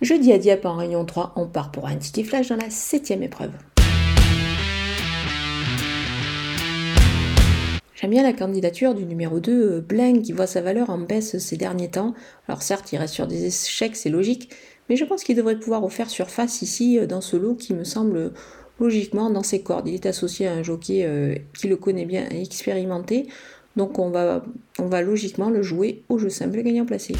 Jeudi à Dieppe en Réunion 3, on part pour un Titi Flash dans la septième épreuve. J'aime bien la candidature du numéro 2, euh, Blank, qui voit sa valeur en baisse ces derniers temps. Alors certes, il reste sur des échecs, c'est logique, mais je pense qu'il devrait pouvoir refaire surface ici euh, dans ce lot qui me semble euh, logiquement dans ses cordes. Il est associé à un jockey qui le connaît bien et expérimenté, donc on va, on va logiquement le jouer au jeu simple gagnant placé.